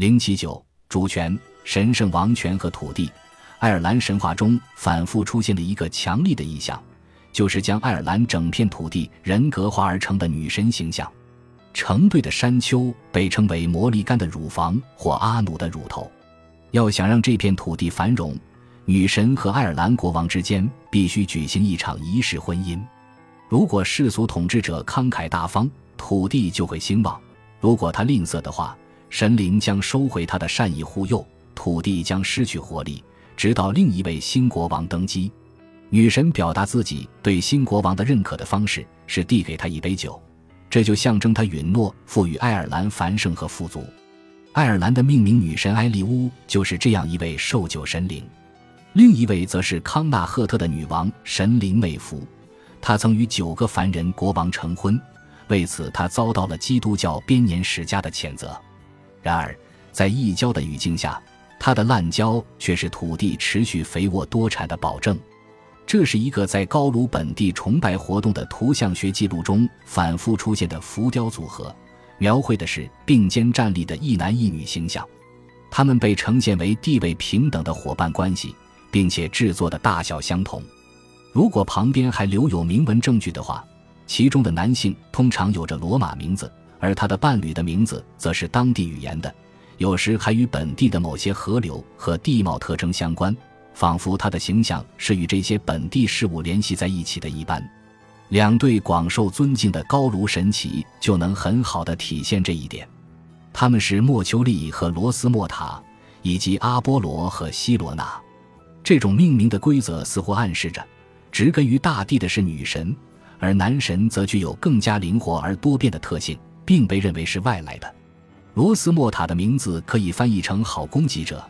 零七九主权、神圣王权和土地。爱尔兰神话中反复出现的一个强力的意象，就是将爱尔兰整片土地人格化而成的女神形象。成对的山丘被称为摩利干的乳房或阿努的乳头。要想让这片土地繁荣，女神和爱尔兰国王之间必须举行一场仪式婚姻。如果世俗统治者慷慨大方，土地就会兴旺；如果他吝啬的话，神灵将收回他的善意护佑，土地将失去活力。直到另一位新国王登基，女神表达自己对新国王的认可的方式是递给他一杯酒，这就象征他允诺赋予爱尔兰繁盛和富足。爱尔兰的命名女神埃利乌就是这样一位受酒神灵。另一位则是康纳赫特的女王神灵美芙，她曾与九个凡人国王成婚，为此她遭到了基督教编年史家的谴责。然而，在异教的语境下。它的滥交却是土地持续肥沃多产的保证。这是一个在高卢本地崇拜活动的图像学记录中反复出现的浮雕组合，描绘的是并肩站立的一男一女形象。他们被呈现为地位平等的伙伴关系，并且制作的大小相同。如果旁边还留有铭文证据的话，其中的男性通常有着罗马名字，而他的伴侣的名字则是当地语言的。有时还与本地的某些河流和地貌特征相关，仿佛他的形象是与这些本地事物联系在一起的一般。两对广受尊敬的高卢神祇就能很好的体现这一点。他们是莫丘利和罗斯莫塔，以及阿波罗和希罗纳。这种命名的规则似乎暗示着，植根于大地的是女神，而男神则具有更加灵活而多变的特性，并被认为是外来的。罗斯莫塔的名字可以翻译成“好攻击者”，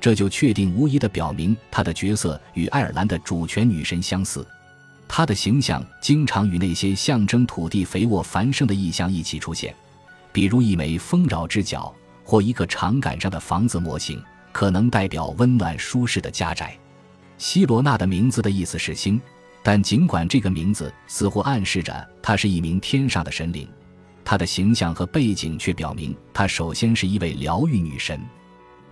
这就确定无疑地表明他的角色与爱尔兰的主权女神相似。他的形象经常与那些象征土地肥沃繁盛的意象一起出现，比如一枚丰饶之角或一个长杆上的房子模型，可能代表温暖舒适的家宅。希罗纳的名字的意思是星，但尽管这个名字似乎暗示着她是一名天上的神灵。她的形象和背景却表明，她首先是一位疗愈女神。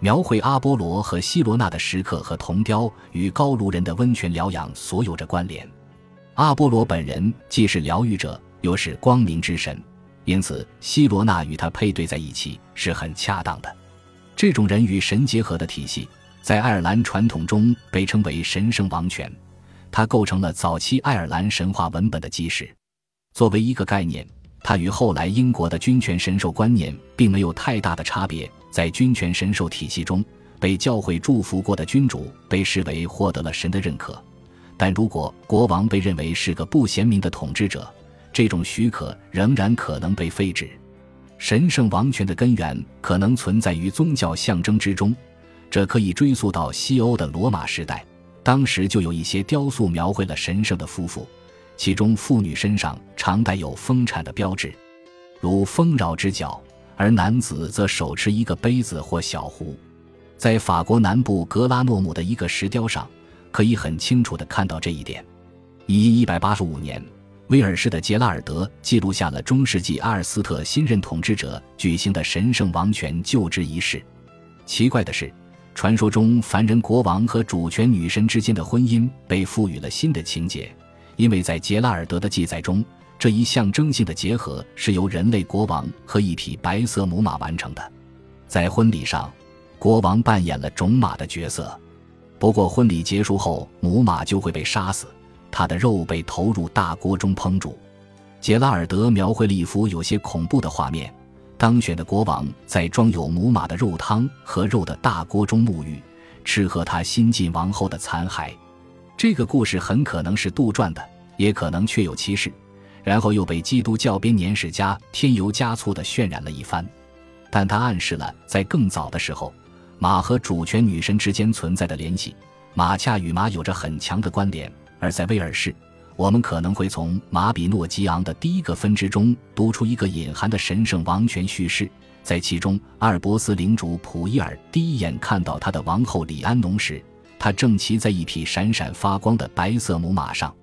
描绘阿波罗和希罗娜的石刻和铜雕与高卢人的温泉疗养所有着关联。阿波罗本人既是疗愈者，又是光明之神，因此希罗娜与他配对在一起是很恰当的。这种人与神结合的体系，在爱尔兰传统中被称为神圣王权，它构成了早期爱尔兰神话文本的基石。作为一个概念。它与后来英国的君权神授观念并没有太大的差别。在君权神授体系中，被教会祝福过的君主被视为获得了神的认可，但如果国王被认为是个不贤明的统治者，这种许可仍然可能被废止。神圣王权的根源可能存在于宗教象征之中，这可以追溯到西欧的罗马时代，当时就有一些雕塑描绘了神圣的夫妇。其中，妇女身上常带有丰产的标志，如丰饶之角，而男子则手持一个杯子或小壶。在法国南部格拉诺姆的一个石雕上，可以很清楚地看到这一点。一一百八十五年，威尔士的杰拉尔德记录下了中世纪阿尔斯特新任统治者举行的神圣王权就职仪式。奇怪的是，传说中凡人国王和主权女神之间的婚姻被赋予了新的情节。因为在杰拉尔德的记载中，这一象征性的结合是由人类国王和一匹白色母马完成的。在婚礼上，国王扮演了种马的角色。不过，婚礼结束后，母马就会被杀死，它的肉被投入大锅中烹煮。杰拉尔德描绘了一幅有些恐怖的画面：当选的国王在装有母马的肉汤和肉的大锅中沐浴，吃喝他新晋王后的残骸。这个故事很可能是杜撰的，也可能确有其事，然后又被基督教编年史家添油加醋地渲染了一番。但它暗示了在更早的时候，马和主权女神之间存在的联系，马恰与马有着很强的关联。而在威尔士，我们可能会从马比诺吉昂的第一个分支中读出一个隐含的神圣王权叙事，在其中，阿尔伯斯领主普伊尔第一眼看到他的王后李安农时。他正骑在一匹闪闪发光的白色母马上。